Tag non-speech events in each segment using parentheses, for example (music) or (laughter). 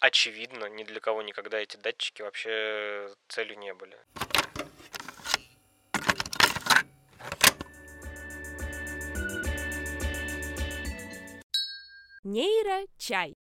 очевидно, ни для кого никогда эти датчики вообще целью не были. Нейрочай.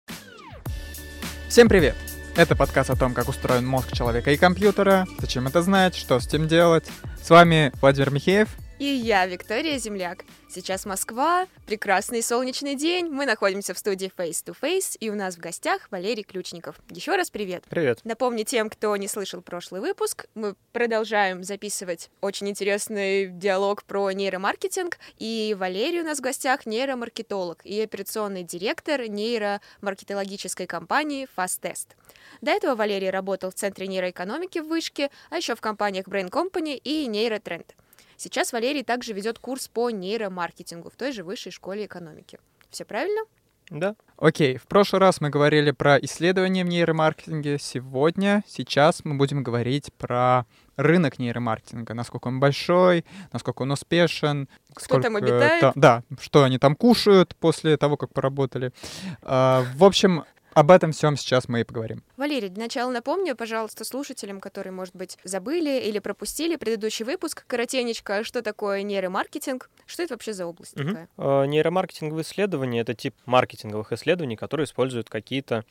Всем привет! Это подкаст о том, как устроен мозг человека и компьютера, зачем это знать, что с этим делать. С вами Владимир Михеев. И я, Виктория Земляк. Сейчас Москва, прекрасный солнечный день. Мы находимся в студии Face to Face, и у нас в гостях Валерий Ключников. Еще раз привет. Привет. Напомню тем, кто не слышал прошлый выпуск, мы продолжаем записывать очень интересный диалог про нейромаркетинг, и Валерий у нас в гостях нейромаркетолог и операционный директор нейромаркетологической компании FastTest. До этого Валерий работал в Центре нейроэкономики в Вышке, а еще в компаниях Brain Company и Нейротренд. Сейчас Валерий также ведет курс по нейромаркетингу в той же высшей школе экономики. Все правильно? Да. Окей, в прошлый раз мы говорили про исследования в нейромаркетинге. Сегодня, сейчас мы будем говорить про рынок нейромаркетинга, насколько он большой, насколько он успешен. Кто сколько, там обитает? та- да, что они там кушают после того, как поработали. А, в общем, об этом всем сейчас мы и поговорим. Валерий, для начала напомню, пожалуйста, слушателям, которые, может быть, забыли или пропустили предыдущий выпуск, коротенечко, что такое нейромаркетинг, что это вообще за область Мгм. такая? Э, Нейромаркетинговые исследования — это тип маркетинговых исследований, которые используют какие-то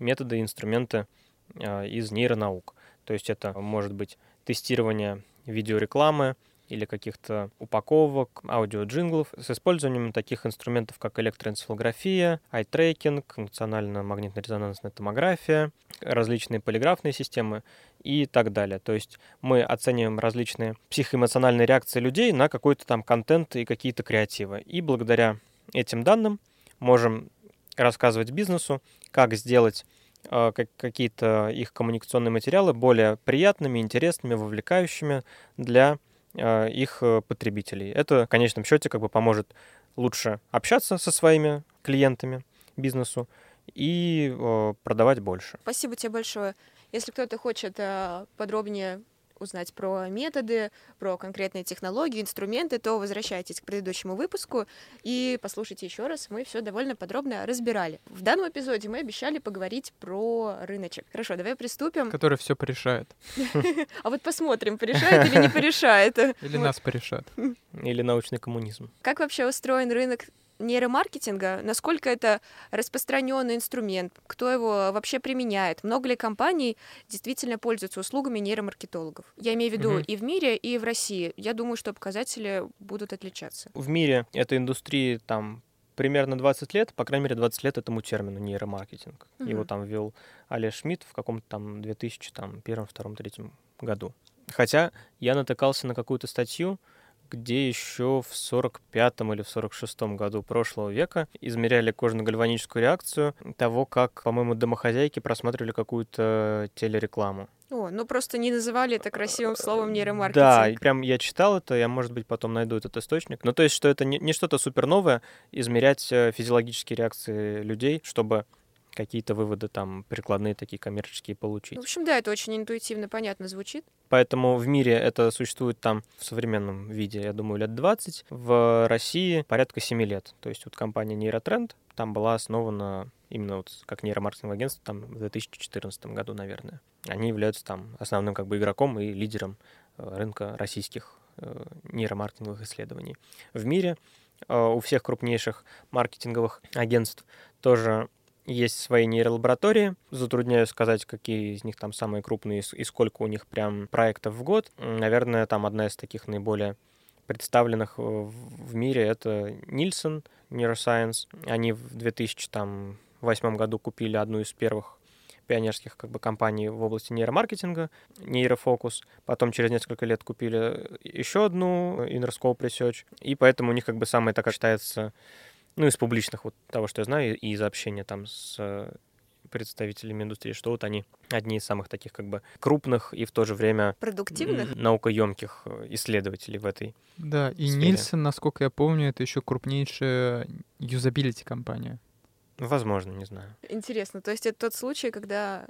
методы и инструменты э, из нейронаук. То есть это может быть тестирование видеорекламы или каких-то упаковок, аудиоджинглов с использованием таких инструментов, как электроэнцефалография, eye-tracking, функционально-магнитно-резонансная томография, различные полиграфные системы и так далее. То есть мы оцениваем различные психоэмоциональные реакции людей на какой-то там контент и какие-то креативы. И благодаря этим данным можем рассказывать бизнесу, как сделать э, как- какие-то их коммуникационные материалы более приятными, интересными, вовлекающими для их э, потребителей. Это в конечном счете как бы поможет лучше общаться со своими клиентами бизнесу и э, продавать больше. Спасибо тебе большое. Если кто-то хочет э, подробнее узнать про методы, про конкретные технологии, инструменты, то возвращайтесь к предыдущему выпуску и послушайте еще раз. Мы все довольно подробно разбирали. В данном эпизоде мы обещали поговорить про рыночек. Хорошо, давай приступим. Который все порешает. (laughs) А вот посмотрим, порешает или не порешает. Или нас порешат. Или научный коммунизм. Как вообще устроен рынок нейромаркетинга? Насколько это распространенный инструмент? Кто его вообще применяет? Много ли компаний действительно пользуются услугами нейромаркетологов? Я имею в виду Мгм. и в мире, и в России. Я думаю, что показатели будут отличаться. В мире этой индустрии там примерно 20 лет, по крайней мере 20 лет этому термину нейромаркетинг. Его Мгм. там ввел Олег Шмидт в каком-то там 2001, 2, 3 году. Хотя я натыкался на какую-то статью, где еще в 45 или в 46 году прошлого века измеряли кожно-гальваническую реакцию того, как, по-моему, домохозяйки просматривали какую-то телерекламу. О, ну просто не называли это красивым словом нейромаркетинг. Да, прям я читал это, я, может быть, потом найду этот источник. Ну, то есть, что это не, не что-то супер новое, измерять э, физиологические реакции людей, чтобы какие-то выводы там прикладные такие коммерческие получить. В общем, да, это очень интуитивно, понятно звучит. Поэтому в мире это существует там в современном виде, я думаю, лет 20. В России порядка 7 лет. То есть вот компания Нейротренд там была основана именно вот как нейромаркетинговое агентство там в 2014 году, наверное. Они являются там основным как бы игроком и лидером э, рынка российских э, нейромаркетинговых исследований. В мире э, у всех крупнейших маркетинговых агентств тоже есть свои нейролаборатории. Затрудняюсь сказать, какие из них там самые крупные и сколько у них прям проектов в год. Наверное, там одна из таких наиболее представленных э, в мире это Нильсон Neuroscience. Они в 2008 году купили одну из первых пионерских как бы, компаний в области нейромаркетинга, нейрофокус. Потом через несколько лет купили еще одну, Interscope Research. И поэтому у них как бы самая такая считается, ну, из публичных вот того, что я знаю, и из общения там с э, представителями индустрии, что вот они одни из самых таких как бы крупных и в то же время Продуктивных? наукоемких э, исследователей в этой. Да, и сфере. Нильсон, насколько я помню, это еще крупнейшая юзабилити компания. Возможно, не знаю. Интересно, то есть это тот случай, когда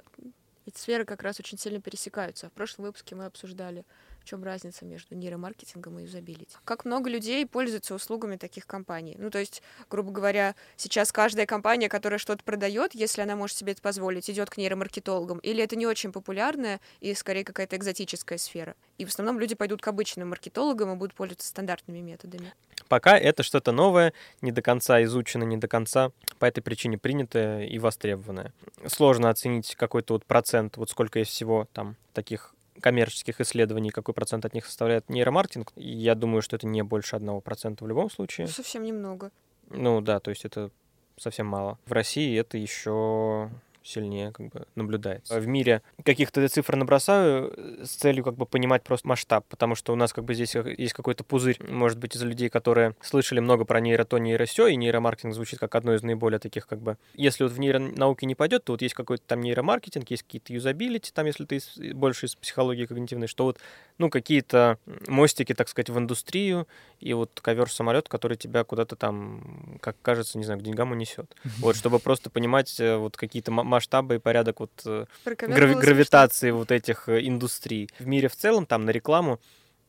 эти сферы как раз очень сильно пересекаются. В прошлом выпуске мы обсуждали Чем разница между нейромаркетингом и юзабилити? Как много людей пользуются услугами таких компаний? Ну, то есть, грубо говоря, сейчас каждая компания, которая что-то продает, если она может себе это позволить, идет к нейромаркетологам, или это не очень популярная и скорее какая-то экзотическая сфера? И в основном люди пойдут к обычным маркетологам и будут пользоваться стандартными методами. Пока это что-то новое, не до конца изучено, не до конца по этой причине принятое и востребованное. Сложно оценить какой-то вот процент, вот сколько есть всего там таких коммерческих исследований, какой процент от них составляет нейромаркетинг. Я думаю, что это не больше одного процента в любом случае. Совсем немного. Ну да, то есть это совсем мало. В России это еще сильнее как бы наблюдается. В мире каких-то цифр набросаю э, с целью как бы понимать просто масштаб, потому что у нас как бы здесь есть какой-то пузырь, может быть, из людей, которые слышали много про нейрото, нейросё, и нейромаркетинг звучит как одно из наиболее таких как бы... Если вот в нейронауке не пойдет, то вот есть какой-то там нейромаркетинг, есть какие-то юзабилити, там, если ты из, больше из психологии когнитивной, что вот, ну, какие-то мостики, так сказать, в индустрию, и вот ковер-самолет, который тебя куда-то там, как кажется, не знаю, к деньгам унесет. (laughs) Вот, чтобы просто понимать э, вот какие-то масштабы и порядок вот э, грави- гравитации вот этих э, индустрий. В мире в целом там на рекламу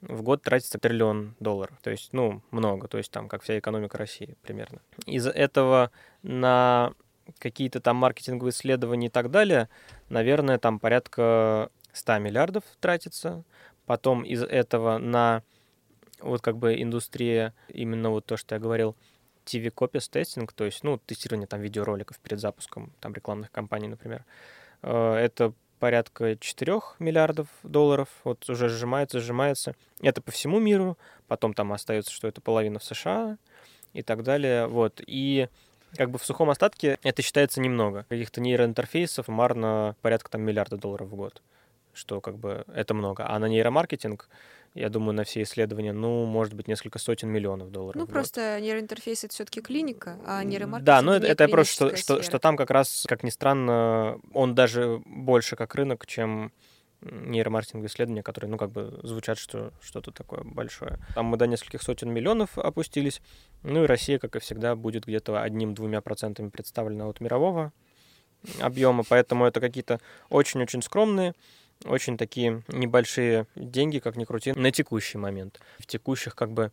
в год тратится триллион долларов. То есть, ну, много. То есть там, как вся экономика России примерно. Из-за этого на какие-то там маркетинговые исследования и так далее, наверное, там порядка 100 миллиардов тратится. Потом из этого на вот как бы индустрия, именно вот то, что я говорил, TV Copies тестинг, то есть, ну, тестирование там видеороликов перед запуском там рекламных кампаний, например, э, это порядка 4 миллиардов долларов, вот уже сжимается, сжимается. Это по всему миру, потом там остается, что это половина в США и так далее, вот. И как бы в сухом остатке это считается немного. Каких-то нейроинтерфейсов марно порядка там миллиарда долларов в год, что как бы это много. А на нейромаркетинг я думаю, на все исследования, ну, может быть, несколько сотен миллионов долларов. Ну, просто нейроинтерфейс это все-таки клиника, а нейромаркетинг Да, но это, это просто, что, что, что там как раз, как ни странно, он даже больше как рынок, чем нейромаркетинговые исследования, которые, ну, как бы звучат, что что-то такое большое. Там мы до нескольких сотен миллионов опустились. Ну и Россия, как и всегда, будет где-то одним-двумя процентами представлена от мирового объема, поэтому это какие-то очень-очень скромные очень такие небольшие деньги, как ни крути, на текущий момент. В текущих как бы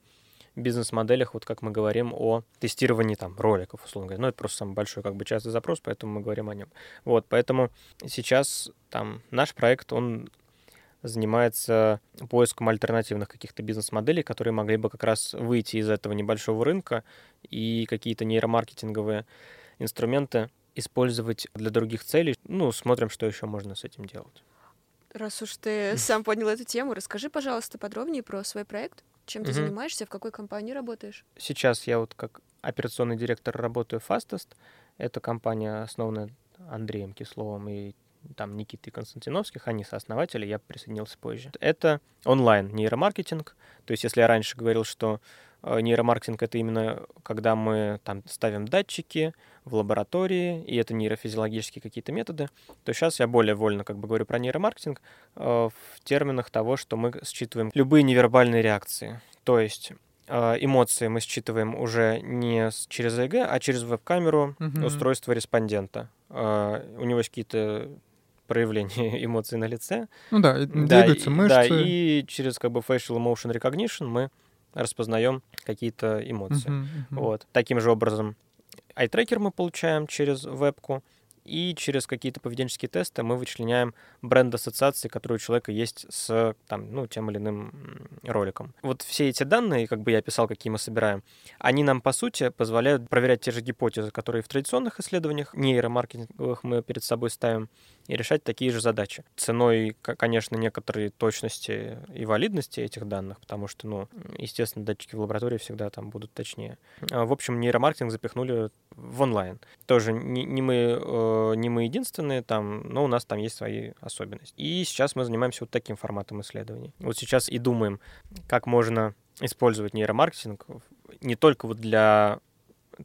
бизнес-моделях, вот как мы говорим о тестировании там роликов, условно говоря. Ну, это просто самый большой как бы частый запрос, поэтому мы говорим о нем. Вот, поэтому сейчас там наш проект, он занимается поиском альтернативных каких-то бизнес-моделей, которые могли бы как раз выйти из этого небольшого рынка и какие-то нейромаркетинговые инструменты использовать для других целей. Ну, смотрим, что еще можно с этим делать. Раз уж ты сам поднял эту тему, расскажи, пожалуйста, подробнее про свой проект. Чем ты занимаешься, в какой компании работаешь? Сейчас я вот как операционный директор работаю в Fastest. Это компания, основанная Андреем Кисловым и там Никитой Константиновских, они сооснователи, я присоединился позже. Это онлайн нейромаркетинг. То есть, если я раньше говорил, что нейромаркетинг — это именно когда мы там ставим датчики в лаборатории, и это нейрофизиологические какие-то методы, то сейчас я более вольно как бы говорю про нейромаркетинг э, в терминах того, что мы считываем любые невербальные реакции. То есть э, эмоции мы считываем уже не через ЭГ, а через веб-камеру mm-hmm. устройства респондента. Э, у него есть какие-то проявления (laughs) эмоций на лице. Ну да, да двигаются и, мышцы. Да, и через как бы facial emotion recognition мы распознаем какие-то эмоции. Uh-huh, uh-huh. Вот. Таким же образом eye-tracker мы получаем через вебку, и через какие-то поведенческие тесты мы вычленяем бренд ассоциации, которые у человека есть с там, ну, тем или иным роликом. Вот все эти данные, как бы я описал, какие мы собираем, они нам, по сути, позволяют проверять те же гипотезы, которые в традиционных исследованиях нейромаркетинговых мы перед собой ставим, и решать такие же задачи. Ценой, конечно, некоторой точности и валидности этих данных, потому что, ну, естественно, датчики в лаборатории всегда там будут точнее. А, в общем, нейромаркетинг запихнули в онлайн. Тоже не, не, мы, э, не мы единственные там, но у нас там есть свои особенности. И сейчас мы занимаемся вот таким форматом исследований. Вот сейчас и думаем, как можно использовать нейромаркетинг не только вот для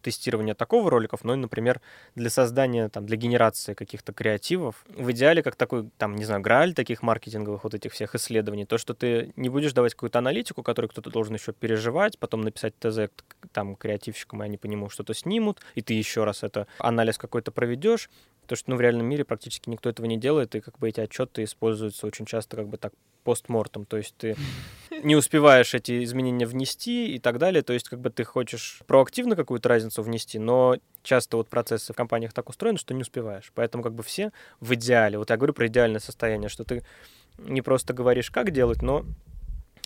тестирования такого роликов, но и, например, для создания, там, для генерации каких-то креативов. В идеале, как такой, там, не знаю, грааль таких маркетинговых вот этих всех исследований, то, что ты не будешь давать какую-то аналитику, которую кто-то должен еще переживать, потом написать ТЗ там креативщикам, и они по нему что-то снимут, и ты еще раз это анализ какой-то проведешь, То, что ну, в реальном мире практически никто этого не делает, и как бы эти отчеты используются очень часто как бы так постмортом, то есть ты не успеваешь эти изменения внести и так далее, то есть как бы ты хочешь проактивно какую-то разницу внести, но часто вот процессы в компаниях так устроены, что не успеваешь. Поэтому как бы все в идеале, вот я говорю про идеальное состояние, что ты не просто говоришь, как делать, но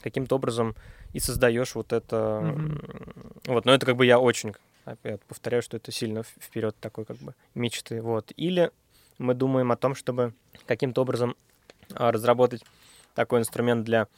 каким-то образом и создаешь вот это. Mm-hmm. Вот, но это как бы я очень опять повторяю, что это сильно вперед такой как бы мечты. Вот. Или мы думаем о том, чтобы каким-то образом а, разработать такой инструмент для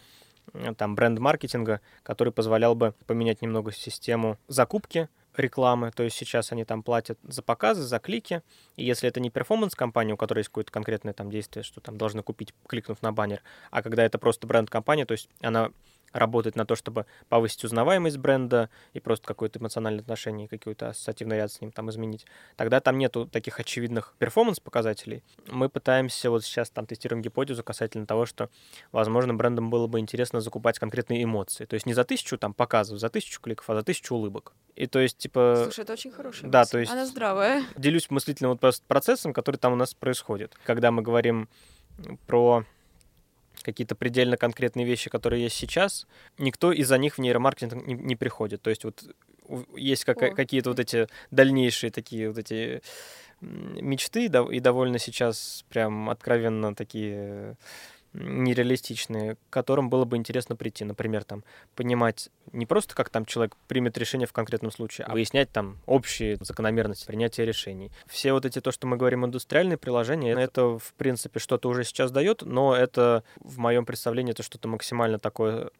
там бренд-маркетинга, который позволял бы поменять немного систему закупки рекламы, то есть сейчас они там платят за показы, за клики, и если это не перформанс-компания, у которой есть какое-то конкретное там действие, что там должны купить, кликнув на баннер, а когда это просто бренд-компания, то есть она работать на то, чтобы повысить узнаваемость бренда и просто какое-то эмоциональное отношение, какой-то ассоциативный ряд с ним там изменить, тогда там нету таких очевидных перформанс-показателей. Мы пытаемся вот сейчас там тестируем гипотезу касательно того, что, возможно, брендам было бы интересно закупать конкретные эмоции. То есть не за тысячу там показов, за тысячу кликов, а за тысячу улыбок. И то есть, типа... Слушай, это очень хорошая Да, мысль. то есть... Она здравая. Делюсь мыслительным вот процессом, который там у нас происходит. Когда мы говорим про какие-то предельно конкретные вещи, которые есть сейчас, никто из-за них в нейромаркетинг не, не приходит. То есть вот есть как, какие-то вот эти дальнейшие такие вот эти мечты, да, и довольно сейчас прям откровенно такие нереалистичные, к которым было бы интересно прийти. Например, там, понимать не просто, как там человек примет решение в конкретном случае, а выяснять там общие закономерности принятия решений. Все вот эти, то, что мы говорим, индустриальные приложения, это, в принципе, что-то уже сейчас дает, но это, в моем представлении, это что-то максимально такое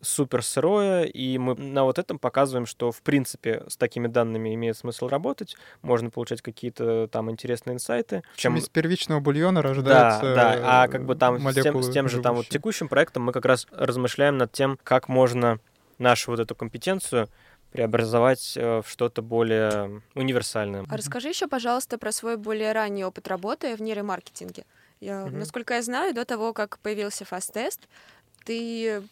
супер сырое, и мы на вот этом показываем, что, в принципе, с такими данными имеет смысл работать, можно получать какие-то там интересные инсайты. Чем из первичного бульона рождается Да, да, а как бы там с тем, с тем же там вот текущим проектом мы как раз размышляем над тем, как можно нашу вот эту компетенцию преобразовать э, в что-то более универсальное. А расскажи еще, пожалуйста, про свой более ранний опыт работы в нейромаркетинге. Я, угу. Насколько я знаю, до того, как появился Fast ты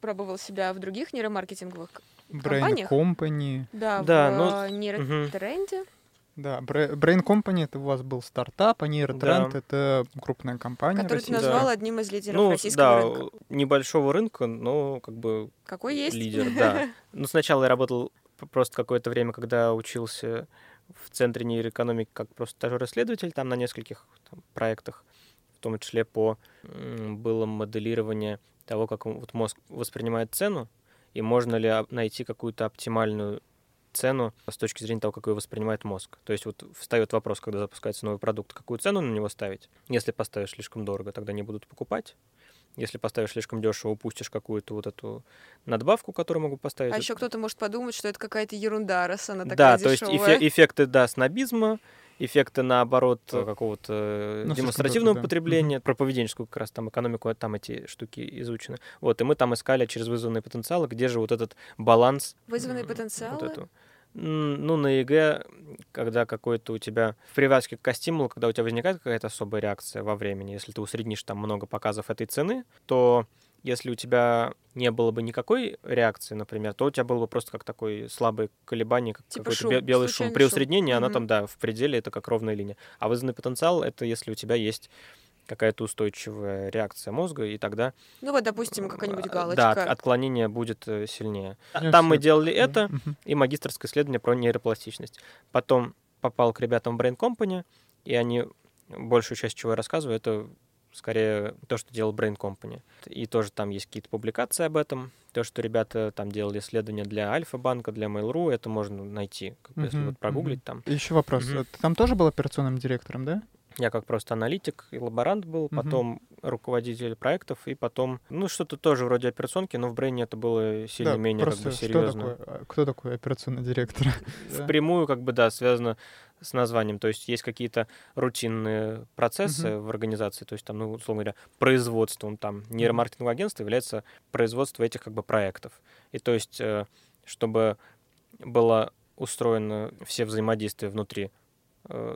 пробовал себя в других нейромаркетинговых Brain компаниях. Company. Да, да в ну, нейротренде. Угу. Да, Brain Company это у вас был стартап, а Нейротренд да. это крупная компания. Которую ты назвал да. одним из лидеров ну, российского да, рынка. небольшого рынка, но как бы Какой есть? лидер, (laughs) да. Ну, сначала я работал просто какое-то время, когда учился в Центре нейроэкономики как просто стажер-исследователь там на нескольких там, проектах, в том числе по было моделирование того, как вот мозг воспринимает цену, и можно ли найти какую-то оптимальную цену с точки зрения того, как ее воспринимает мозг. То есть вот встает вопрос, когда запускается новый продукт, какую цену на него ставить. Если поставишь слишком дорого, тогда не будут покупать. Если поставишь слишком дешево, упустишь какую-то вот эту надбавку, которую могу поставить. А еще кто-то может подумать, что это какая-то ерунда, раз она такая Да, дешевая. то есть эффекты, да, снобизма, эффекты, наоборот, какого-то ну, демонстративного да. потребления, про поведенческую как раз там экономику, там эти штуки изучены. Вот, и мы там искали через вызванные потенциалы, где же вот этот баланс. Вызванные потенциалы? Вот эту. Ну, на ЭЭГ, когда какой-то у тебя в привязке к стимулу, когда у тебя возникает какая-то особая реакция во времени, если ты усреднишь там много показов этой цены, то если у тебя не было бы никакой реакции, например, то у тебя было бы просто как такой слабый колебание, как типа какой-то шум, белый шум. При усреднении шум. она угу. там, да, в пределе это как ровная линия. А вызванный потенциал — это если у тебя есть какая-то устойчивая реакция мозга, и тогда... Ну вот, допустим, какая-нибудь галочка. Да, отклонение будет э, сильнее. Я Там мы делали это, и магистрское исследование про нейропластичность. Потом попал к ребятам в Brain Company, и они большую часть, чего я рассказываю, это скорее то, что делал Brain Company. И тоже там есть какие-то публикации об этом. То, что ребята там делали исследования для Альфа-банка, для Mail.ru, это можно найти, как бы, если вот прогуглить там. Еще вопрос. Ты там тоже был операционным директором, да? Я как просто аналитик и лаборант был, потом руководитель проектов, и потом, ну, что-то тоже вроде операционки, но в Брейне это было сильно да, менее как бы серьезно. Кто такой, а, кто такой операционный директор? (laughs) Впрямую, как бы, да, связано с названием. То есть есть какие-то рутинные процессы uh-huh. в организации, то есть там, ну, условно говоря, производством, там, нейромаркетинговое агентство является производство этих как бы проектов. И то есть, э, чтобы было устроено все взаимодействия внутри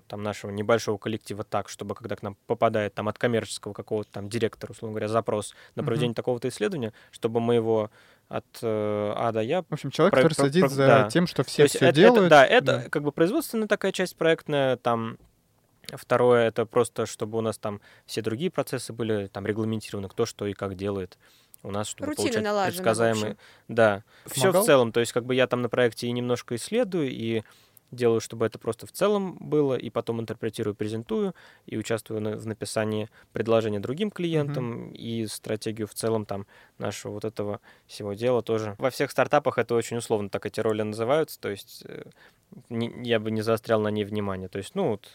там нашего небольшого коллектива так, чтобы когда к нам попадает там от коммерческого какого-то там директора, условно говоря, запрос на проведение uh-huh. такого-то исследования, чтобы мы его от э, А до Я. В общем, человек, про, который про, следит про, за да. тем, что все все это, делают. Это, да, это да. как бы производственная такая часть проектная, там Второе, это просто, чтобы у нас там все другие процессы были там регламентированы, кто что и как делает. У нас, чтобы Рутина получать налажена, предсказаемые... Да, все Помогал? в целом. То есть как бы я там на проекте и немножко исследую, и делаю, чтобы это просто в целом было, и потом интерпретирую, презентую, и участвую на- в написании предложения другим клиентам, и стратегию в целом там нашего вот этого всего дела тоже. Во всех стартапах это очень условно так эти роли называются, то есть э, не- я бы не заострял на ней внимание. То есть, ну, вот,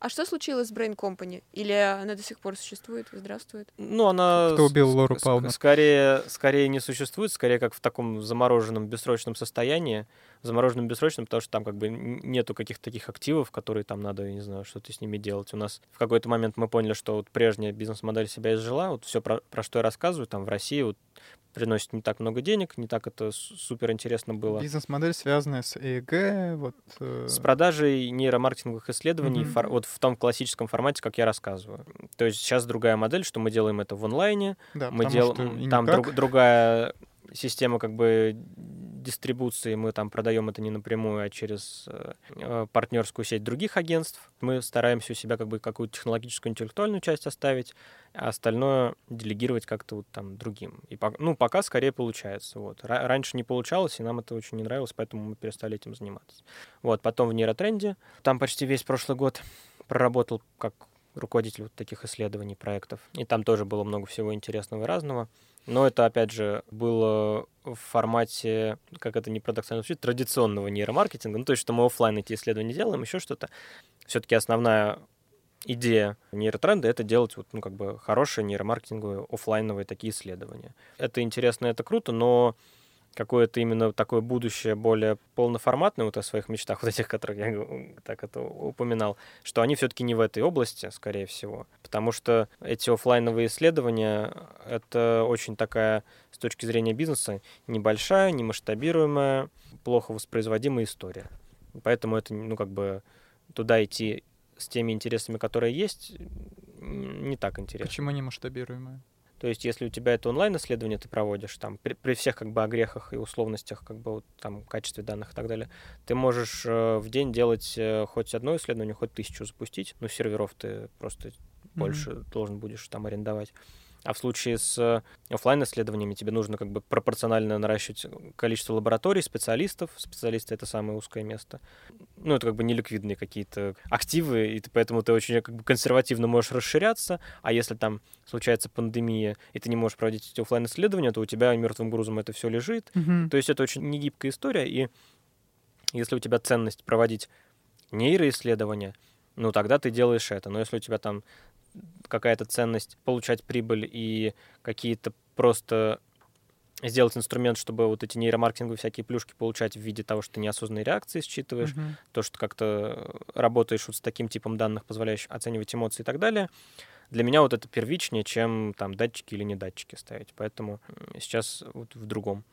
А что случилось с Brain Company? Или она до сих пор существует, здравствует? ну, она... Кто убил Лору Палмер? Скорее, скорее не существует, скорее как в таком замороженном бессрочном состоянии. Замороженном бессрочном, потому что там как бы нету каких-то таких активов, которые там надо, я не знаю, что-то с ними делать. У нас в какой-то момент мы поняли, что вот прежняя бизнес-модель себя изжила. Вот все, про, про что я рассказываю, там в России вот приносит не так много денег, не так это супер интересно было. Бизнес-модель, связанная с ЭЭГ, вот... э, С продажей нейромаркетинговых исследований Мгм. фор- вот в том классическом формате, как я рассказываю. То есть сейчас другая модель, что мы делаем это в онлайне, да, мы делаем там друг- другая система как бы дистрибуции, мы там продаем это не напрямую, а через э, партнерскую сеть других агентств. Мы стараемся у себя как бы какую-то технологическую интеллектуальную часть оставить, а остальное делегировать как-то вот там другим. И ну пока скорее получается. Вот. Ра- раньше не получалось, и нам это очень не нравилось, поэтому мы перестали этим заниматься. Вот потом в нейротренде, там почти весь прошлый год проработал как руководитель вот таких исследований, проектов. И там тоже было много всего интересного и разного. Но это, опять же, было в формате, как это не парадоксально звучит, традиционного нейромаркетинга. Ну, то есть, что мы оффлайн эти исследования делаем, еще что-то. Все-таки основная идея нейротренда — это делать вот, ну, как бы хорошие нейромаркетинговые оффлайновые такие исследования. Это интересно, это круто, но какое-то именно такое будущее более полноформатное вот о своих мечтах, (laughs) вот этих, которых я так это упоминал, что они все-таки не в этой области, скорее всего. Потому что эти оффлайновые исследования — это очень такая, с точки зрения бизнеса, небольшая, немасштабируемая, плохо воспроизводимая история. Поэтому это, ну, как бы туда идти с теми интересами, которые есть, не так интересно. Почему не масштабируемая? То есть, если у тебя это онлайн-исследование ты проводишь, там, при, при всех как бы огрехах и условностях, как бы вот, там, качестве данных и так далее, ты можешь э, в день делать э, хоть одно исследование, хоть тысячу запустить. Ну, серверов ты просто больше должен будешь там арендовать. А в случае с офлайн исследованиями тебе нужно как бы пропорционально наращивать количество лабораторий, специалистов. Специалисты — это самое узкое место. Ну, это как бы неликвидные какие-то активы, и ты, поэтому ты очень как бы консервативно можешь расширяться, а если там случается пандемия, и ты не можешь проводить эти офлайн исследования то у тебя мертвым грузом это все лежит. Мгм. То есть это очень негибкая история, и если у тебя ценность проводить нейроисследования, ну, тогда ты делаешь это. Но если у тебя там какая-то ценность получать прибыль и какие-то просто сделать инструмент, чтобы вот эти нейромаркетинговые всякие плюшки получать в виде того, что ты неосознанные реакции считываешь, Мгм. то, что как-то работаешь вот с таким типом данных, позволяющих оценивать эмоции и так далее, для меня вот это первичнее, чем там датчики или не датчики ставить. Поэтому сейчас вот в другом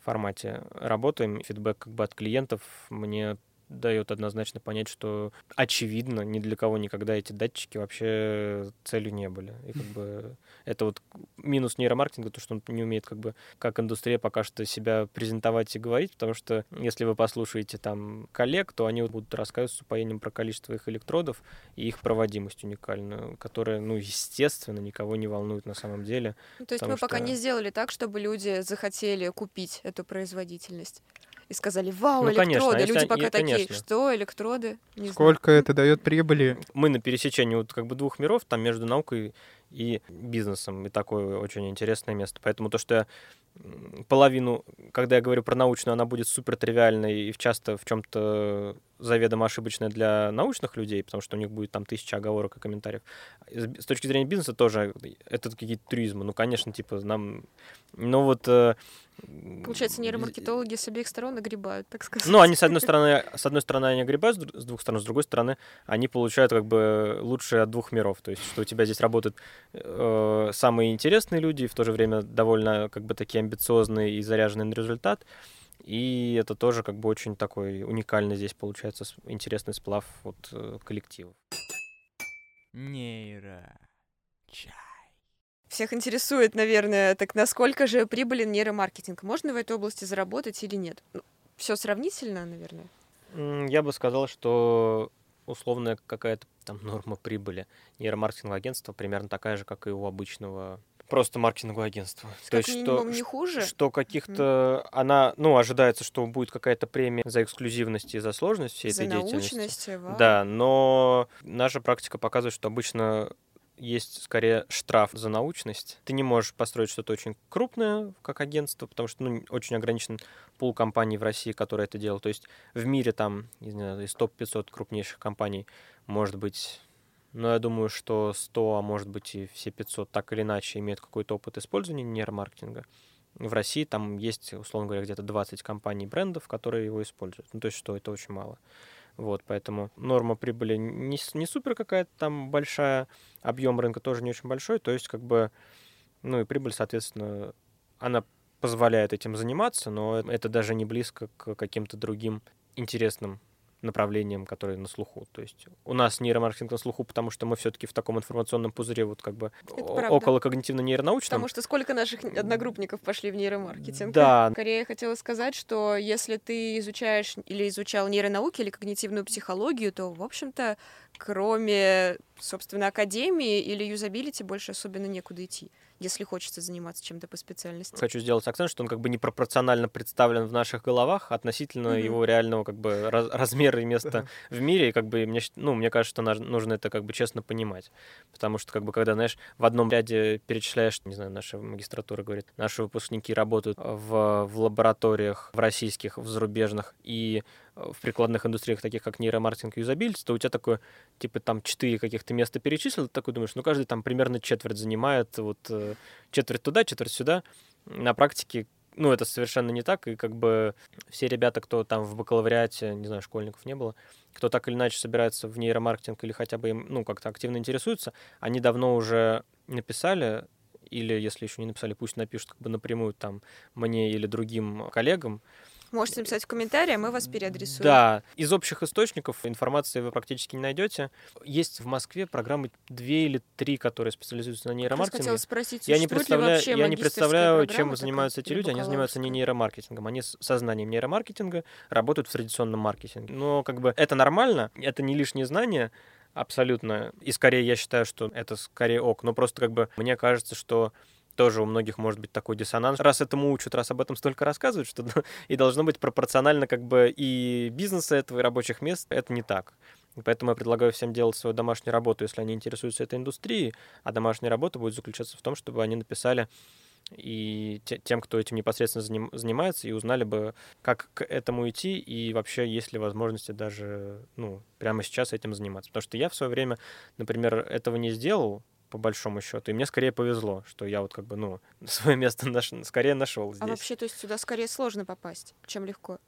формате работаем. Фидбэк как бы от клиентов мне дает однозначно понять, что очевидно, ни для кого никогда эти датчики вообще целью не были. И как бы это вот минус нейромаркетинга, то, что он не умеет как бы как индустрия пока что себя презентовать и говорить, потому что если вы послушаете там коллег, то они будут рассказывать с упоением про количество их электродов и их проводимость уникальную, которая, ну, естественно, никого не волнует на самом деле. Ну, то есть мы пока что- не сделали так, чтобы люди захотели купить эту производительность. И сказали, вау, Ну, конечно, электроды. а если Люди они- пока и- такие, конечно. что электроды? Не знаю. Сколько это дает прибыли? Мы на пересечении вот как бы двух миров, там между наукой и бизнесом, и такое очень интересное место. Поэтому то, что я половину, когда я говорю про научную, она будет супер тривиальной и часто в чем-то заведомо ошибочная для научных людей, потому что у них будет там тысяча оговорок и комментариев. С точки зрения бизнеса тоже это какие-то туризмы. Ну, конечно, типа нам... Ну вот... э, Получается, нейромаркетологи с обеих сторон нагребают, так сказать. ну, они, с (laughs) одной стороны, с одной стороны, они огребают, с двух сторон, с другой стороны, они получают как бы лучшее от двух миров. То есть, что у тебя здесь работают э, самые интересные люди, и в то же время довольно как бы такие амбициозные и заряженные на результат. И это тоже как бы очень такой уникальный здесь получается интересный сплав вот э, коллективов. Нейро. Чай. Всех интересует, наверное, так насколько же прибылен нейромаркетинг? Можно в этой области заработать или нет? все сравнительно, наверное. Я бы сказал, что условная какая-то там норма прибыли нейромаркетингового агентства примерно такая же, как и у обычного просто маркетинговое агентство. Как То есть, что, не хуже? Что каких-то... Mm. Она, ну, ожидается, что будет какая-то премия за эксклюзивность и за сложность всей за этой деятельности. Вау. Да, но наша практика показывает, что обычно есть скорее штраф за научность. Ты не можешь построить что-то очень крупное, как агентство, потому что ну, очень ограничен пул компаний в России, которые это делают. То есть в мире там, не знаю, из топ-500 крупнейших компаний может быть но я думаю, что 100, а может быть и все 500 так или иначе имеют какой-то опыт использования нейромаркетинга. В России там есть, условно говоря, где-то 20 компаний брендов, которые его используют. Ну, то есть, что это очень мало. Вот, поэтому норма прибыли не, не супер какая-то там большая, объем рынка тоже не очень большой, то есть, как бы, ну и прибыль, соответственно, она позволяет этим заниматься, но это даже не близко к каким-то другим интересным направлением, которые на слуху. То есть у нас нейромаркетинг на слуху, потому что мы все-таки в таком информационном пузыре вот как бы около когнитивно-нейронаучном. Потому что сколько наших одногруппников пошли в нейромаркетинг. Да. Скорее я хотела сказать, что если ты изучаешь или изучал нейронауки или когнитивную психологию, то, в общем-то, кроме, собственно, академии или юзабилити, больше особенно некуда идти если хочется заниматься чем-то по специальности. Хочу сделать акцент, что он как бы непропорционально представлен в наших головах относительно mm-hmm. его реального как бы раз, размера и места в мире. И как бы мне, ну, мне кажется, что нужно это как бы честно понимать. Потому что как бы когда, знаешь, в одном ряде перечисляешь, не знаю, наша магистратура говорит, наши выпускники работают в, в лабораториях в российских, в зарубежных и в прикладных индустриях, таких как нейромаркетинг и юзабилити, то у тебя такое, типа, там четыре каких-то места перечислил, ты такой думаешь, ну, каждый там примерно четверть занимает, вот э, четверть туда, четверть сюда. На практике ну, это совершенно не так, и как бы все ребята, кто там в бакалавриате, не знаю, школьников не было, кто так или иначе собирается в нейромаркетинг или хотя бы им, ну, как-то активно интересуются, они давно уже написали, или если еще не написали, пусть напишут как бы напрямую там мне или другим коллегам, Можете написать в комментарии, а мы вас переадресуем. Да, из общих источников информации вы практически не найдете. Есть в Москве программы две или три, которые специализируются на нейромаркетинге. Я хотела спросить, я не представляю, я не представляю, чем занимаются эти люди. Они занимаются не нейромаркетингом, они со знанием нейромаркетинга работают в традиционном маркетинге. Но как бы это нормально, это не лишнее знание, абсолютно. И скорее я считаю, что это скорее ок. Но просто как бы мне кажется, что тоже у многих может быть такой диссонанс. Раз этому учат, раз об этом столько рассказывают, что (laughs) и должно быть пропорционально как бы и бизнеса этого, и рабочих мест. Это не так. Поэтому я предлагаю всем делать свою домашнюю работу, если они интересуются этой индустрией, а домашняя работа будет заключаться в том, чтобы они написали и тем, кто этим непосредственно занимается, и узнали бы, как к этому идти, и вообще есть ли возможности даже, ну, прямо сейчас этим заниматься. Потому что я в свое время, например, этого не сделал, по большому счету. И мне скорее повезло, что я вот как бы, ну, (laughs) свое место наш... скорее нашел а здесь. А вообще, то есть сюда скорее сложно попасть, чем легко?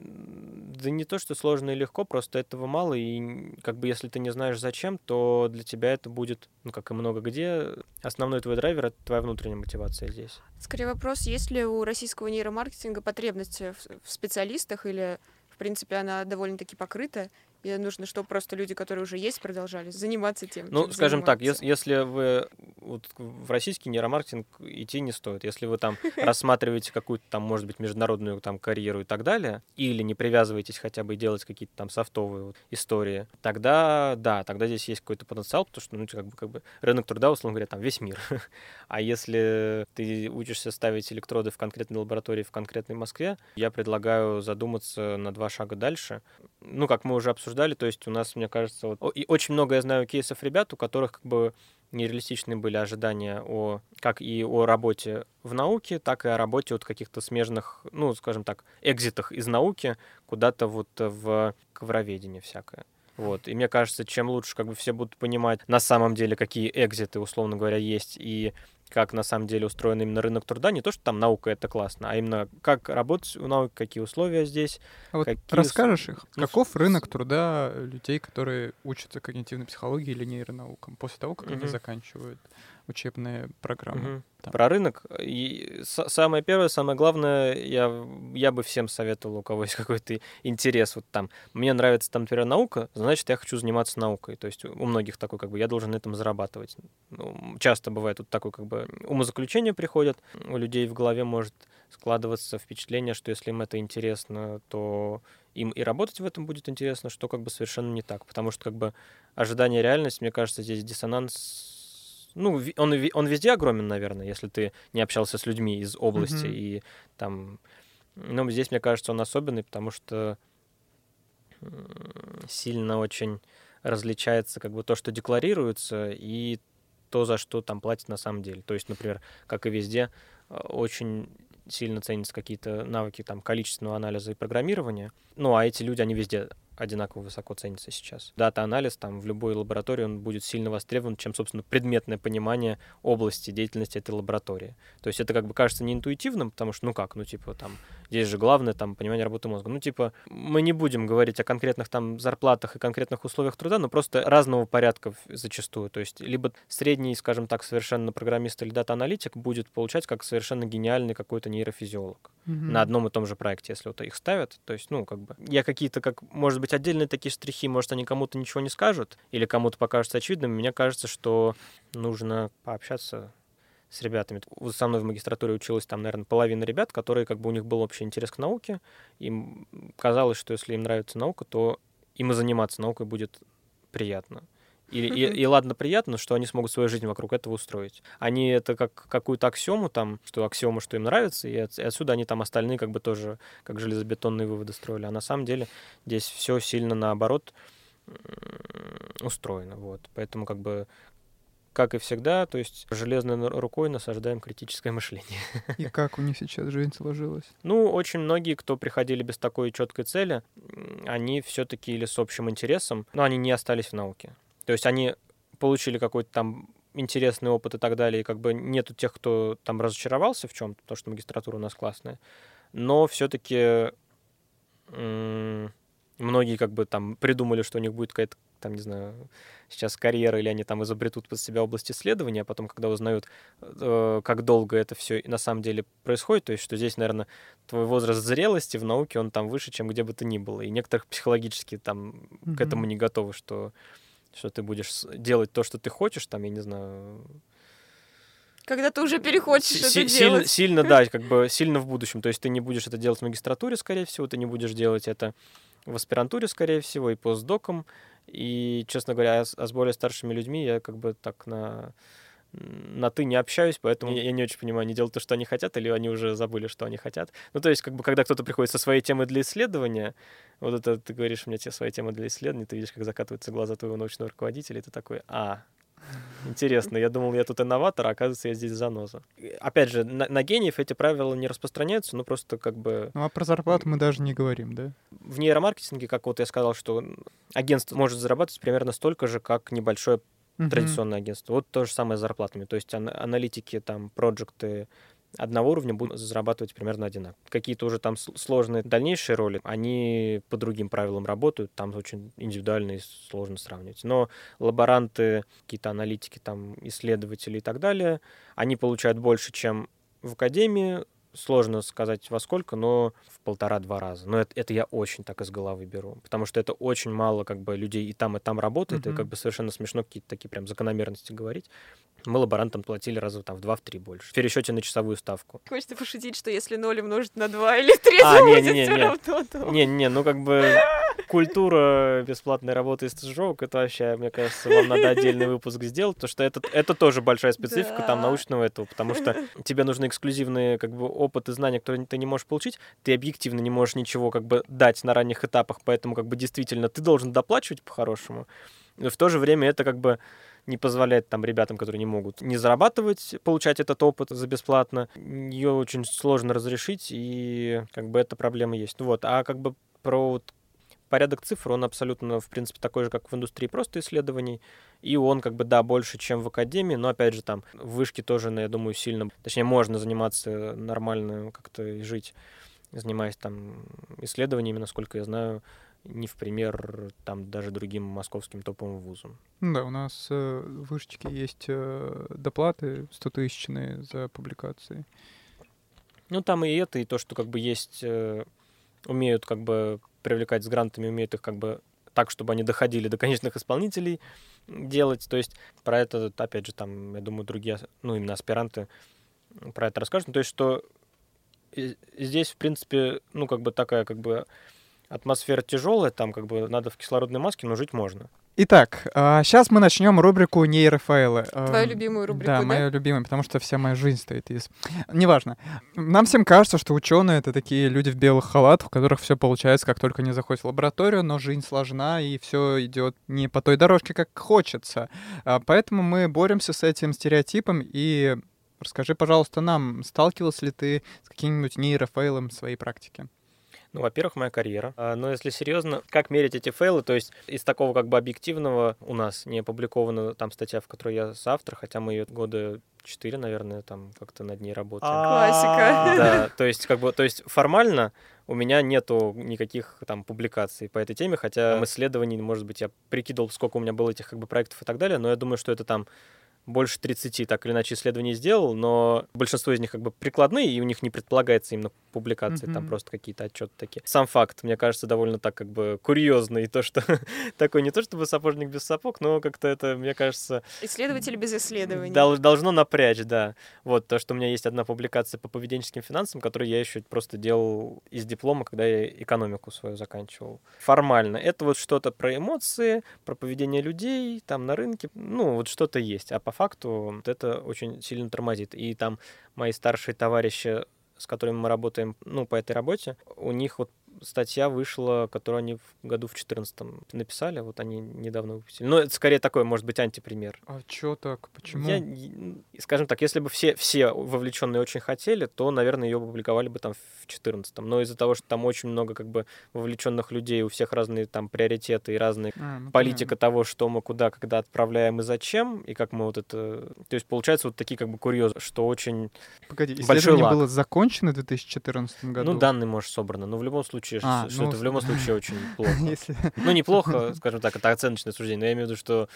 Да не то, что сложно и легко, просто этого мало, и как бы если ты не знаешь зачем, то для тебя это будет, ну, как и много где, основной твой драйвер — это твоя внутренняя мотивация здесь. Скорее вопрос, есть ли у российского нейромаркетинга потребность в специалистах, или, в принципе, она довольно-таки покрыта, и нужно, чтобы просто люди, которые уже есть, продолжали заниматься тем, Ну, скажем так, если, если вы вот, в российский нейромаркетинг идти не стоит. Если вы там (laughs) рассматриваете какую-то там, может быть, международную там карьеру и так далее, или не привязываетесь хотя бы делать какие-то там софтовые вот, истории, тогда, да, тогда здесь есть какой-то потенциал, потому что, ну, как бы, как бы рынок труда, условно говоря, там весь мир. (laughs) а если ты учишься ставить электроды в конкретной лаборатории в конкретной Москве, я предлагаю задуматься на два шага дальше. Ну, как мы уже обсуждали, обсуждали, то есть у нас, мне кажется, вот, и очень много я знаю кейсов ребят, у которых как бы нереалистичные были ожидания о как и о работе в науке, так и о работе от каких-то смежных, ну, скажем так, экзитах из науки куда-то вот в ковроведение всякое. Вот. И мне кажется, чем лучше как бы все будут понимать на самом деле, какие экзиты, условно говоря, есть, и как на самом деле устроен именно рынок труда. Не то, что там наука это классно, а именно как работать у науки, какие условия здесь. А вот расскажешь их, ну, каков рынок труда людей, которые учатся когнитивной психологии или нейронаукам после того, как угу. они заканчивают учебные программы. Там. Про рынок. И самое первое, самое главное, я, я бы всем советовал, у кого есть (laughs) какой-то интерес. Вот там, мне нравится там, например, наука, значит, я хочу заниматься наукой. То есть у многих такой, как бы, я должен на этом зарабатывать. Ну, часто бывает тут такое, как бы, умозаключение приходит, у людей в голове может складываться впечатление, что если им это интересно, то им и работать в этом будет интересно, что как бы совершенно не так. Потому что как бы ожидание реальность, мне кажется, здесь диссонанс ну, он, он везде огромен, наверное, если ты не общался с людьми из области. Мгм. И там... Но здесь, мне кажется, он особенный, потому что сильно очень различается как бы то, что декларируется, и то, за что там платят на самом деле. То есть, например, как и везде, э, очень сильно ценятся какие-то навыки там количественного анализа и программирования. Ну, а эти люди, они везде одинаково высоко ценятся сейчас. Дата-анализ там в любой лаборатории, он будет сильно востребован, чем, собственно, предметное понимание области деятельности этой лаборатории. То есть это как бы кажется неинтуитивным, потому что, ну как, ну типа там, здесь же главное там понимание работы мозга. Ну типа мы не будем говорить о конкретных там зарплатах и конкретных условиях труда, но просто разного порядка зачастую. То есть либо средний, скажем так, совершенно программист или дата-аналитик будет получать как совершенно гениальный какой-то нейрофизиолог Мгм. на одном и том же проекте, если вот их ставят. То есть, ну, как бы, я какие-то, как, может быть, отдельные такие штрихи, может, они кому-то ничего не скажут, или кому-то покажутся очевидным. Мне кажется, что нужно пообщаться с ребятами. Со мной в магистратуре училась там, наверное, половина ребят, которые, как бы, у них был общий интерес к науке. Им казалось, что если им нравится наука, то им и заниматься наукой будет приятно. И, и, и ладно, приятно, что они смогут свою жизнь вокруг этого устроить. Они это как какую-то аксиому там, что аксиома, что им нравится, и, от- и отсюда они там остальные как бы тоже как железобетонные выводы строили. А на самом деле здесь все сильно наоборот устроено. Вот. Поэтому как бы как и всегда, то есть железной рукой насаждаем критическое мышление. (laughs) И как у них сейчас жизнь сложилась? Ну, очень многие, кто приходили без такой четкой цели, они все-таки или с общим интересом, но они не остались в науке. То есть они получили какой-то там интересный опыт и так далее, и как бы нету тех, кто там разочаровался в чем-то, потому что магистратура у нас классная, но все-таки многие как бы там придумали, что у них будет какая-то там, не знаю, сейчас карьера, или они там изобретут под себя область исследования, а потом, когда узнают, э, как долго это все на самом деле происходит, то есть, что здесь, наверное, твой возраст зрелости в науке, он там выше, чем где бы то ни было. И некоторых психологически там к этому не готовы, что, что ты будешь с- делать то, что ты хочешь, там, я не знаю... Когда ты уже переходишь си- что-то си- делать. Сильно, сильно, да, (laughs) как бы сильно в будущем. То есть ты не будешь это делать в магистратуре, скорее всего, ты не будешь делать это в аспирантуре, скорее всего, и постдоком. И, честно говоря, а с, а с более старшими людьми я как бы так на, на ты не общаюсь, поэтому я, я не очень понимаю, они делают то, что они хотят, или они уже забыли, что они хотят. Ну, то есть, как бы, когда кто-то приходит со своей темой для исследования, вот это ты говоришь, у меня те своя тема для исследования, ты видишь, как закатываются глаза твоего научного руководителя, и ты такой, а, Интересно, я думал, я тут инноватор, а оказывается, я здесь заноза. Опять же, на, на гениев эти правила не распространяются, ну просто как бы Ну а про зарплату мы даже не говорим, да? в нейромаркетинге, как вот я сказал, что агентство может зарабатывать примерно столько же, как небольшое традиционное агентство. Вот то же самое с зарплатами. То есть ан- аналитики, там, проекты одного уровня будут зарабатывать примерно одинаково. Какие-то уже там сложные дальнейшие роли, они по другим правилам работают, там очень индивидуально и сложно сравнивать. Но лаборанты, какие-то аналитики, там, исследователи и так далее, они получают больше, чем в академии, сложно сказать во сколько, но в полтора-два раза. Но это, это я очень так из головы беру, потому что это очень мало как бы людей и там, и там работает, и Мгм. как бы совершенно смешно какие-то такие прям закономерности говорить. Мы лаборантам платили раза там в два-три больше. В пересчете на часовую ставку. Хочется пошутить, что если ноль умножить на 2 или 3, А, то не, будет не, не, не. равно, то- Не-не, ну как бы культура бесплатной работы и стажировок, это вообще, мне кажется, вам надо отдельный выпуск сделать, потому что это, это тоже большая специфика там Да. научного этого, потому что тебе нужны эксклюзивные как бы опыт и знания, которые ты не можешь получить, ты объективно не можешь ничего как бы дать на ранних этапах, поэтому как бы действительно ты должен доплачивать по-хорошему. Но в то же время это как бы не позволяет там ребятам, которые не могут не зарабатывать, получать этот опыт за бесплатно. Ее очень сложно разрешить, и как бы эта проблема есть. Вот. А как бы про вот порядок цифр, он абсолютно, в принципе, такой же, как в индустрии просто исследований. И он, как бы, да, больше, чем в академии, но, опять же, там, в вышке тоже, ну, я думаю, сильно... Точнее, можно заниматься нормально как-то и жить, занимаясь там исследованиями, насколько я знаю. не в пример там даже другим московским топовым вузам. Да, у нас э, в вышечке есть э, доплаты 100-тысячные за публикации. Ну, там и это, и то, что как бы есть, э, умеют как бы привлекать с грантами, умеют их как бы так, чтобы они доходили до конечных исполнителей делать. То есть про это, опять же, там, я думаю, другие, ну, именно аспиранты про это расскажут. Ну, то есть, что здесь, в принципе, ну, как бы такая, как бы атмосфера тяжелая, там как бы надо в кислородной маске, но жить можно. Итак, сейчас мы начнем рубрику нейрофайлы. Твою любимую рубрику, да? Да, мою любимую, потому что вся моя жизнь стоит из... Неважно. Нам всем кажется, что ученые — это такие люди в белых халатах, у которых все получается, как только не заходят в лабораторию, но жизнь сложна, и все идет не по той дорожке, как хочется. А, поэтому мы боремся с этим стереотипом, и расскажи, пожалуйста, нам, сталкивался ли ты с каким-нибудь нейрофейлом в своей практике? Ну, во-первых, моя карьера. А, но если серьезно, как мерить эти фейлы, то есть из такого как бы объективного у нас не опубликована там статья, в которой я соавтор, хотя мы ее года четыре, наверное, там как-то над ней работаем. Классика. (laughs) Да, то есть как бы, то есть формально у меня нету никаких там публикаций по этой теме, хотя исследований, может быть, я прикидывал, сколько у меня было этих как бы проектов и так далее, но я думаю, что это там больше 30 так или иначе исследований сделал, но большинство из них как бы прикладные, и у них не предполагается именно публикации, mm-hmm. там просто какие-то отчеты такие. Сам факт, мне кажется, довольно так как бы курьезный, то, что (laughs) такой не то чтобы сапожник без сапог, но как-то это, мне кажется... Исследователь без исследований. Дол- должно напрячь, да. Вот, то, что у меня есть одна публикация по поведенческим финансам, которую я еще просто делал из диплома, когда я экономику свою заканчивал. Формально. Это вот что-то про эмоции, про поведение людей, там на рынке, ну, вот что-то есть. А по факту это очень сильно тормозит. И там мои старшие товарищи с которыми мы работаем, ну, по этой работе, у них вот статья вышла, которую они в году в 2014 написали, вот они недавно выпустили. Но это скорее такой, может быть, антипример. А чё так? Почему? Я, скажем так, если бы все, все вовлеченные очень хотели, то, наверное, ее опубликовали бы там в 2014 Но из-за того, что там очень много как бы вовлеченных людей, у всех разные там приоритеты и разные а, ну, политика понятно. того, что мы куда, когда отправляем и зачем, и как мы вот это... То есть получается вот такие как бы курьезы, что очень Погоди, большой лак. было закончено в 2014 году? Ну, данные, может, собраны, но в любом случае случае, а, что ну, это в любом случае очень (laughs) плохо. Если... Ну, неплохо, скажем так, это оценочное суждение, но я имею в виду, что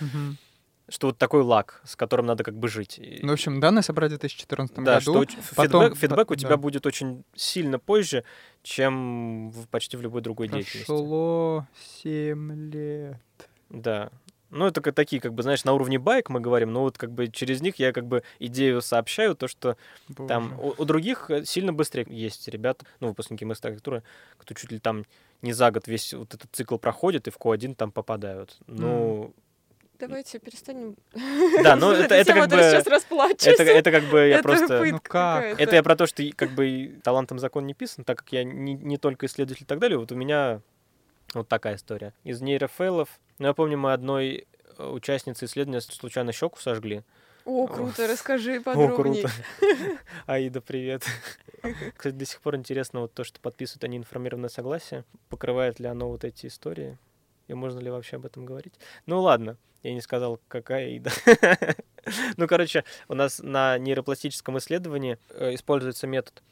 что вот такой лак, с которым надо как бы жить. Ну, в общем, данные собрали в 2014 да, году. Что потом... фидбэк, фидбэк у тебя да. будет очень сильно позже, чем в, почти в любой другой Прошло деятельности. Прошло 7 лет. Да. Ну, это как, такие, как бы, знаешь, на уровне байк мы говорим, но вот как бы через них я как бы идею сообщаю, то, что Боже. там у, у других э, сильно быстрее есть ребята, ну, выпускники магистратуры, кто чуть ли там не за год весь вот этот цикл проходит и в Q1 там попадают. Ну. Давайте перестанем. Да, (laughs) ну это, это как бы... сейчас расплачусь. Это, это как бы я это просто... Ну как? Это я про то, что как бы талантом закон не писан, так как я не, не только исследователь и так далее. Вот у меня вот такая история. Из нейрофейлов, ну, я помню, мы одной э, участнице исследования случайно щеку сожгли. О, круто, расскажи подробнее. О, круто. (laughs) Аида, привет. (laughs) Кстати, до сих пор интересно вот то, что подписывают они информированное согласие. Покрывает ли оно вот эти истории? И можно ли вообще об этом говорить? Ну ладно, я не сказал, какая Аида. (laughs) ну, короче, у нас на нейропластическом исследовании э, используется метод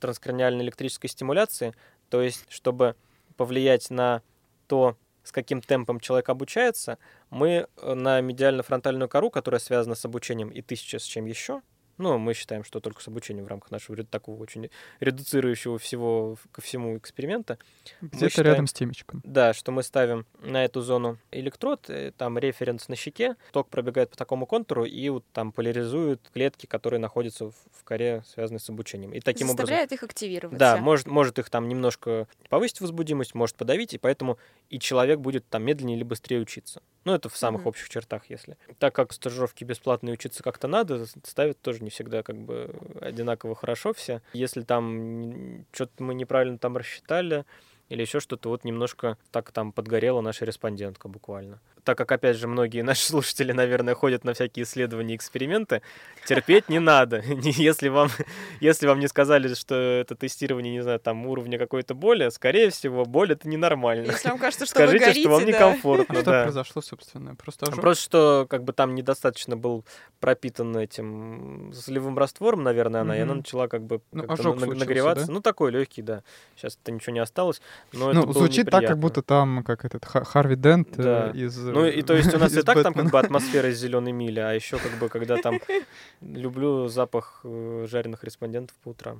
транскраниальной электрической стимуляции, то есть, чтобы повлиять на то, с каким темпом человек обучается, мы э, на медиально-фронтальную кору, которая связана с обучением и тысяча с чем еще, ну, мы считаем, что только с обучением в рамках нашего такого очень редуцирующего всего ко всему эксперимента. Где-то считаем, рядом с темечком. Да, что мы ставим на эту зону электрод, э, там референс на щеке, ток пробегает по такому контуру и вот там поляризуют клетки, которые находятся в коре, связанные с обучением. И таким Заставляет образом... их активироваться. Да, может, может их там немножко повысить возбудимость, может подавить, и поэтому и человек будет там медленнее или быстрее учиться. Ну, это в самых mm-hmm. общих чертах, если. Так как стажировки бесплатные учиться как-то надо, ставят тоже не всегда как бы одинаково хорошо все. Если там что-то мы неправильно там рассчитали, или еще что-то, вот немножко так там подгорела наша респондентка буквально так как, опять же, многие наши (laughs) слушатели, наверное, ходят на всякие исследования и эксперименты, терпеть не надо. (laughs) Если вам, (laughs) если вам не сказали, что это тестирование, не знаю, там, уровня какой-то боли, скорее всего, боль — это ненормально. Если вам кажется, что Скажите, вы горите, что вам да. некомфортно. А что произошло, собственно? Просто ожог? Просто что, как бы, там недостаточно был пропитан этим солевым раствором, наверное, она, и она начала, как бы, ну, нагреваться. Да? Ну, такой легкий, да. Сейчас это ничего не осталось. Но Ну, звучит так, как будто там, как этот Ха- Харви Дент э, Да. из... Ну и то есть у (laughs) нас и так там как бы атмосфера из зеленой мили, а еще как бы когда там (laughs) люблю запах э, жареных респондентов по утрам.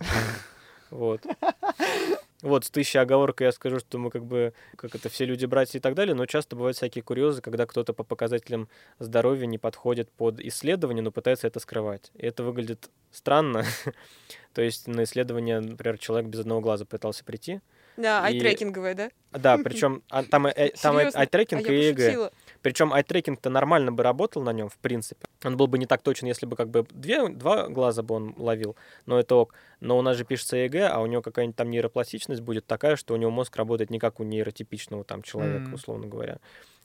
Вот. Вот, с тысячи оговорок я скажу, что мы как бы, как это, все люди братья и так далее, но часто бывают всякие курьезы, когда кто-то по показателям здоровья не подходит под исследование, но пытается это скрывать. И это выглядит странно. (laughs) То есть на исследование, например, человек без одного глаза пытался прийти. Да, И- айтрекинговая, да? Да, причем а, там, э, там eye-tracking а и ЭЭГ. Причем eye-tracking -то нормально бы работал на нем, в принципе. Он был бы не так точен, если бы как бы две, два глаза бы он ловил, но это ок. Но у нас же пишется ЭЭГ, а у него какая-нибудь там нейропластичность будет такая, что у него мозг работает не как у нейротипичного там человека, Мгм. условно говоря.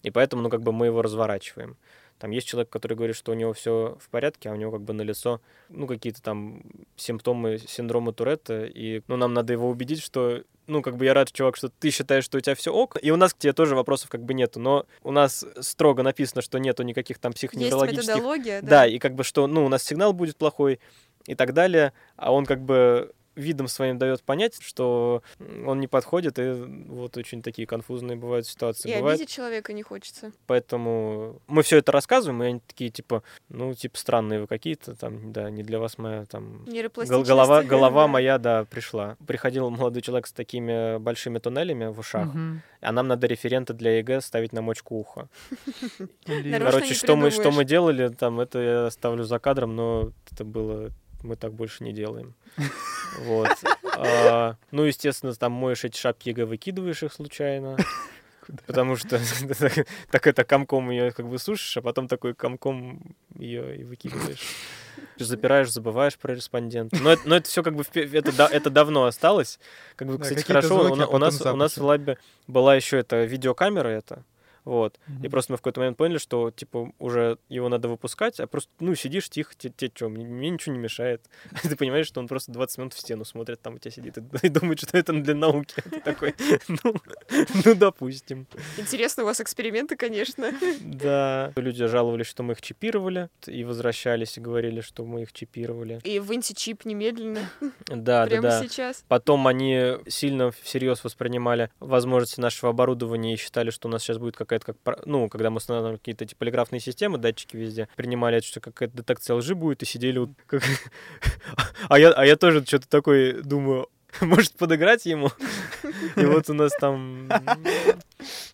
И поэтому, ну, как бы мы его разворачиваем. Там есть человек, который говорит, что у него все в порядке, а у него как бы на лицо, ну, какие-то там симптомы синдрома Туретта, и, ну, нам надо его убедить, что, ну, как бы я рад, чувак, что ты считаешь, что у тебя все ок, и у нас к тебе тоже вопросов как бы нету, но у нас строго написано, что нету никаких там Есть психоневрологических... методология, Да, да. и как бы что, ну, у нас сигнал будет плохой и так далее, а он как бы видом своим дает понять, что он не подходит, и вот очень такие конфузные бывают ситуации. И Бывает, обидеть человека не хочется. поэтому мы все это рассказываем, и они такие, типа, ну, типа, странные вы какие-то, там, да, не для вас моя, там, голова, голова моя, да, пришла. Приходил молодой человек с такими большими туннелями в ушах, Мгм. а нам надо референта для ЭЭГ ставить на мочку уха. Короче, что мы, что мы делали, там, это я оставлю за кадром, но это было... Мы так больше не делаем. (laughs) Вот. А, ну, естественно, там моешь эти шапки ЭЭГ, выкидываешь их случайно. Потому что (laughs) так это комком ее как бы сушишь, а потом такой комком ее и выкидываешь. Запираешь, забываешь про респондента. Но это, но это все как бы это, да- это давно осталось. Как бы, Да, кстати, какие-то хорошо. у, а у потом нас, у нас в лабе была еще эта видеокамера это. Вот. И Мгм. просто мы в какой-то момент поняли, что, типа, уже его надо выпускать, а просто, ну, сидишь тихо, тебе, тебе что, мне, мне ничего не мешает. (laughs) Ты понимаешь, что он просто 20 минут в стену смотрит, там у тебя сидит и, (laughs) и думает, что это для науки. (laughs) Ты такой, ну, ну, допустим. Интересно у вас эксперименты, конечно. Да. Люди жаловались, что мы их чипировали, и возвращались и говорили, что мы их чипировали. И выньте чип немедленно, Да, да, прямо да. сейчас. Потом они сильно всерьез воспринимали возможности нашего оборудования и считали, что у нас сейчас будет какая-то, как, ну, когда мы устанавливаем какие-то эти полиграфные системы, датчики везде, принимали это, что какая-то детекция лжи будет, и сидели вот как... (laughs) А я, а я тоже что-то такой думаю, (laughs) может подыграть ему? И вот у нас там...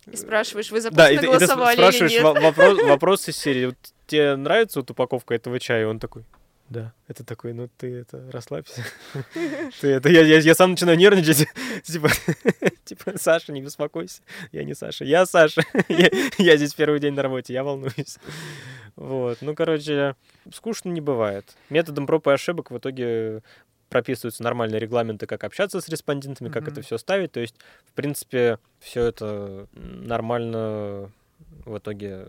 И спрашиваешь, вы за Да, и ты, и ты голосовали спрашиваешь или нет? вопрос, вопрос из серии. Вот тебе нравится вот упаковка этого чая? И он такой, да. Это такой, ну ты это, расслабься. (laughs) Ты это, я, я, я сам начинаю нервничать. (laughs) Типа, (laughs) типа, Саша, не беспокойся. Я не Саша. Я Саша. Я, я здесь первый день на работе, я волнуюсь. Вот. Ну, короче, скучно не бывает. Методом проб и ошибок в итоге прописываются нормальные регламенты, как общаться с респондентами, как Мгм. это все ставить. То есть, в принципе, все это нормально в итоге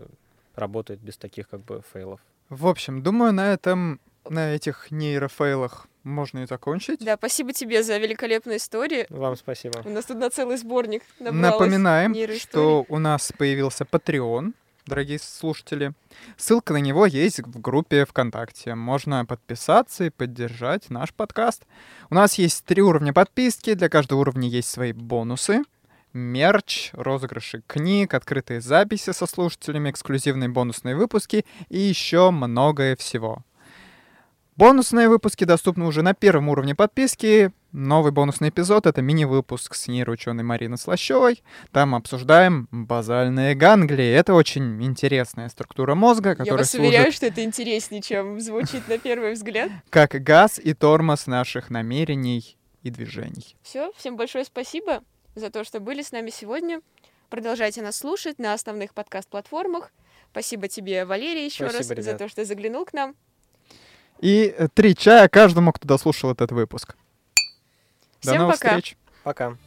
работает без таких как бы фейлов. В общем, думаю, на этом, на этих нейрофейлах можно и закончить. Да, спасибо тебе за великолепную историю. Вам спасибо. У нас тут на целый сборник Напоминаем, что у нас появился Patreon, дорогие слушатели. Ссылка на него есть в группе ВКонтакте. Можно подписаться и поддержать наш подкаст. У нас есть три уровня подписки. Для каждого уровня есть свои бонусы. Мерч, розыгрыши книг, открытые записи со слушателями, эксклюзивные бонусные выпуски и еще многое всего. Бонусные выпуски доступны уже на первом уровне подписки. Новый бонусный эпизод — это мини-выпуск с нейроученой Мариной Слащевой. Там обсуждаем базальные ганглии. Это очень интересная структура мозга, Я которая вас служит уверяю, что это интереснее, чем звучит на первый взгляд. (laughs) как газ и тормоз наших намерений и движений. Все, всем большое спасибо за то, что были с нами сегодня. Продолжайте нас слушать на основных подкаст-платформах. Спасибо тебе, Валерий, еще раз Спасибо, за ребят. то, что заглянул к нам. И э, три чая каждому, кто дослушал этот выпуск. До Всем новых пока. встреч! Пока.